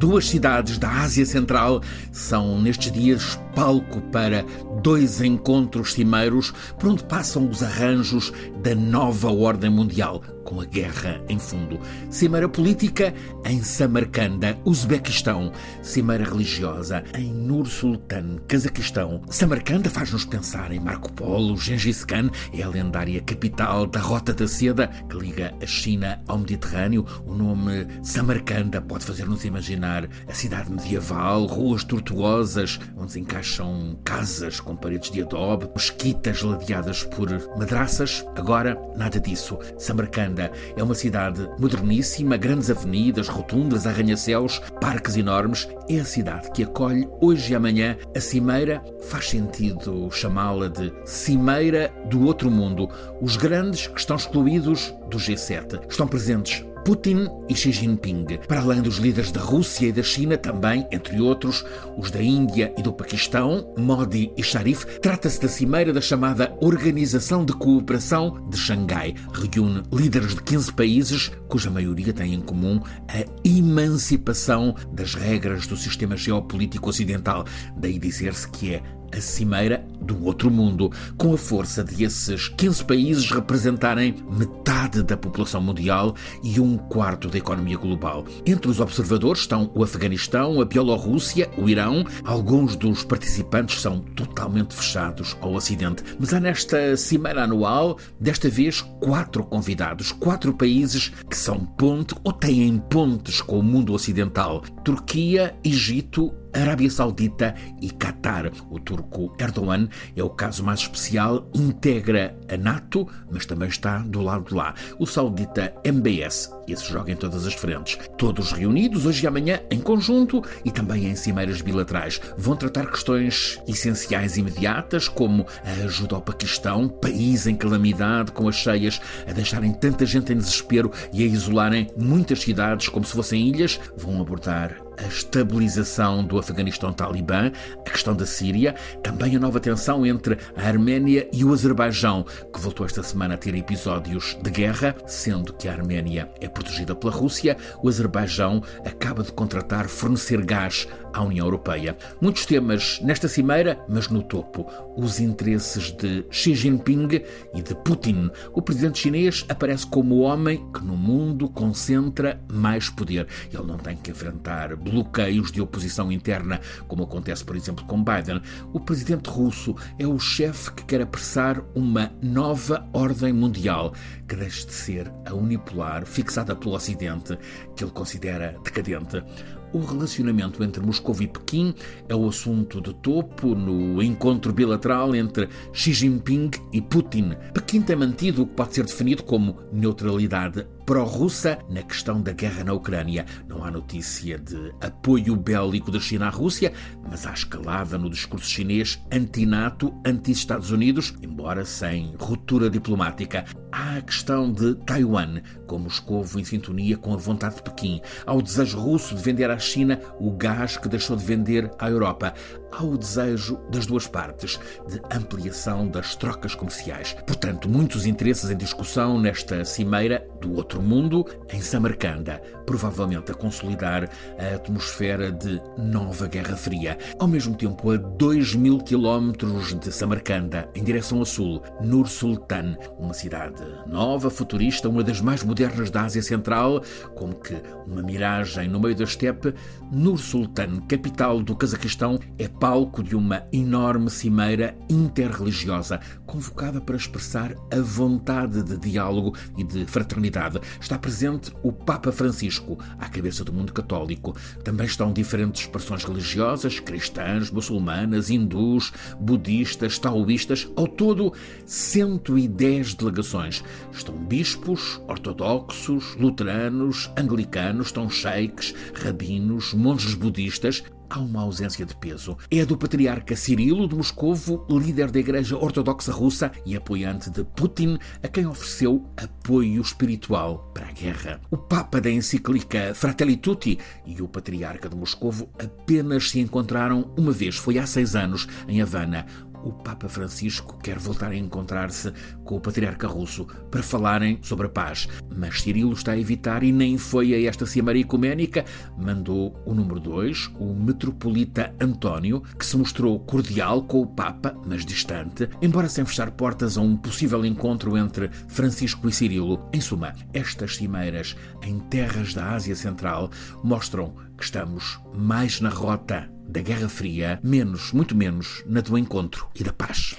Duas cidades da Ásia Central são, nestes dias, palco para dois encontros cimeiros por onde passam os arranjos da nova ordem mundial, com a guerra em fundo. Cimeira política em Samarcanda, Uzbequistão. Cimeira religiosa em Nur Sultan, Cazaquistão. Samarcanda faz-nos pensar em Marco Polo, Gengis Khan, é a lendária capital da Rota da Seda que liga a China ao Mediterrâneo. O nome Samarcanda pode fazer-nos imaginar a cidade medieval, ruas tortuosas, onde se encaixam casas com paredes de adobe, mesquitas ladeadas por madraças. Agora, nada disso. Samarcanda é uma cidade moderníssima, grandes avenidas, rotundas, arranha-céus, parques enormes. É a cidade que acolhe hoje e amanhã a Cimeira. Faz sentido chamá-la de Cimeira do Outro Mundo. Os grandes que estão excluídos do G7 estão presentes Putin e Xi Jinping. Para além dos líderes da Rússia e da China, também, entre outros, os da Índia e do Paquistão, Modi e Sharif, trata-se da cimeira da chamada Organização de Cooperação de Xangai. Reúne líderes de 15 países, cuja maioria tem em comum a emancipação das regras do sistema geopolítico ocidental. Daí dizer-se que é a cimeira do outro mundo, com a força de esses 15 países representarem metade da população mundial e um quarto da economia global. Entre os observadores estão o Afeganistão, a Bielorrússia, o Irão. Alguns dos participantes são totalmente fechados ao Ocidente. Mas há nesta cimeira anual, desta vez, quatro convidados, quatro países que são ponte ou têm pontes com o mundo ocidental: Turquia, Egito, Arábia Saudita e Qatar. O turco Erdogan é o caso mais especial, integra a NATO, mas também está do lado de lá. O saudita MBS, esse joga em todas as frentes. Todos reunidos hoje e amanhã em conjunto e também em cimeiras bilaterais. Vão tratar questões essenciais imediatas, como a ajuda ao Paquistão, país em calamidade, com as cheias a deixarem tanta gente em desespero e a isolarem muitas cidades como se fossem ilhas. Vão abordar a estabilização do Afeganistão talibã, a questão da Síria, também a nova tensão entre a Arménia e o Azerbaijão, que voltou esta semana a ter episódios de guerra, sendo que a Arménia é protegida pela Rússia, o Azerbaijão acaba de contratar fornecer gás à União Europeia. Muitos temas nesta cimeira, mas no topo, os interesses de Xi Jinping e de Putin. O presidente chinês aparece como o homem que no mundo concentra mais poder. Ele não tem que enfrentar bloqueios de oposição interna, como acontece, por exemplo, com Biden. O presidente russo é o chefe que quer apressar uma nova ordem mundial que deixe de ser a unipolar fixada pelo Ocidente, que ele considera decadente. O relacionamento entre Moscou e Pequim é o assunto de topo no encontro bilateral entre Xi Jinping e Putin. Pequim tem mantido o que pode ser definido como neutralidade pró-russa na questão da guerra na Ucrânia. Não há notícia de apoio bélico da China à Rússia, mas há escalada no discurso chinês anti-NATO, anti-Estados Unidos, embora sem ruptura diplomática. Há a questão de Taiwan, com Moscou em sintonia com a vontade de Pequim. Há o desejo russo de vender à China o gás que deixou de vender à Europa. Há o desejo das duas partes de ampliação das trocas comerciais. Portanto, muitos interesses em discussão nesta cimeira do outro mundo, em Samarcanda, provavelmente a consolidar a atmosfera de nova Guerra Fria. Ao mesmo tempo, a 2 mil quilómetros de Samarcanda, em direção a sul, Nur Sultan, uma cidade nova, futurista, uma das mais modernas da Ásia Central, como que uma miragem no meio da estepe, Nur Sultan, capital do Cazaquistão, é palco de uma enorme cimeira interreligiosa, convocada para expressar a vontade de diálogo e de fraternidade. Está presente o Papa Francisco, à cabeça do mundo católico. Também estão diferentes expressões religiosas, cristãs, muçulmanas, hindus, budistas, taoístas, ao todo 110 delegações. Estão bispos, ortodoxos, luteranos, anglicanos, estão sheiks, rabinos, monges budistas, há uma ausência de peso. É do patriarca Cirilo de Moscovo, líder da Igreja Ortodoxa Russa e apoiante de Putin, a quem ofereceu apoio espiritual para a guerra. O Papa da encíclica Fratelli Tutti e o patriarca de Moscovo apenas se encontraram uma vez, foi há seis anos, em Havana. O Papa Francisco quer voltar a encontrar-se com o patriarca russo para falarem sobre a paz. Mas Cirilo está a evitar e nem foi a esta cimeira ecuménica. Mandou o número 2, o metropolita António, que se mostrou cordial com o Papa, mas distante, embora sem fechar portas a um possível encontro entre Francisco e Cirilo. Em suma, estas cimeiras em terras da Ásia Central mostram que estamos mais na rota da Guerra Fria, menos, muito menos, na do encontro e da paz.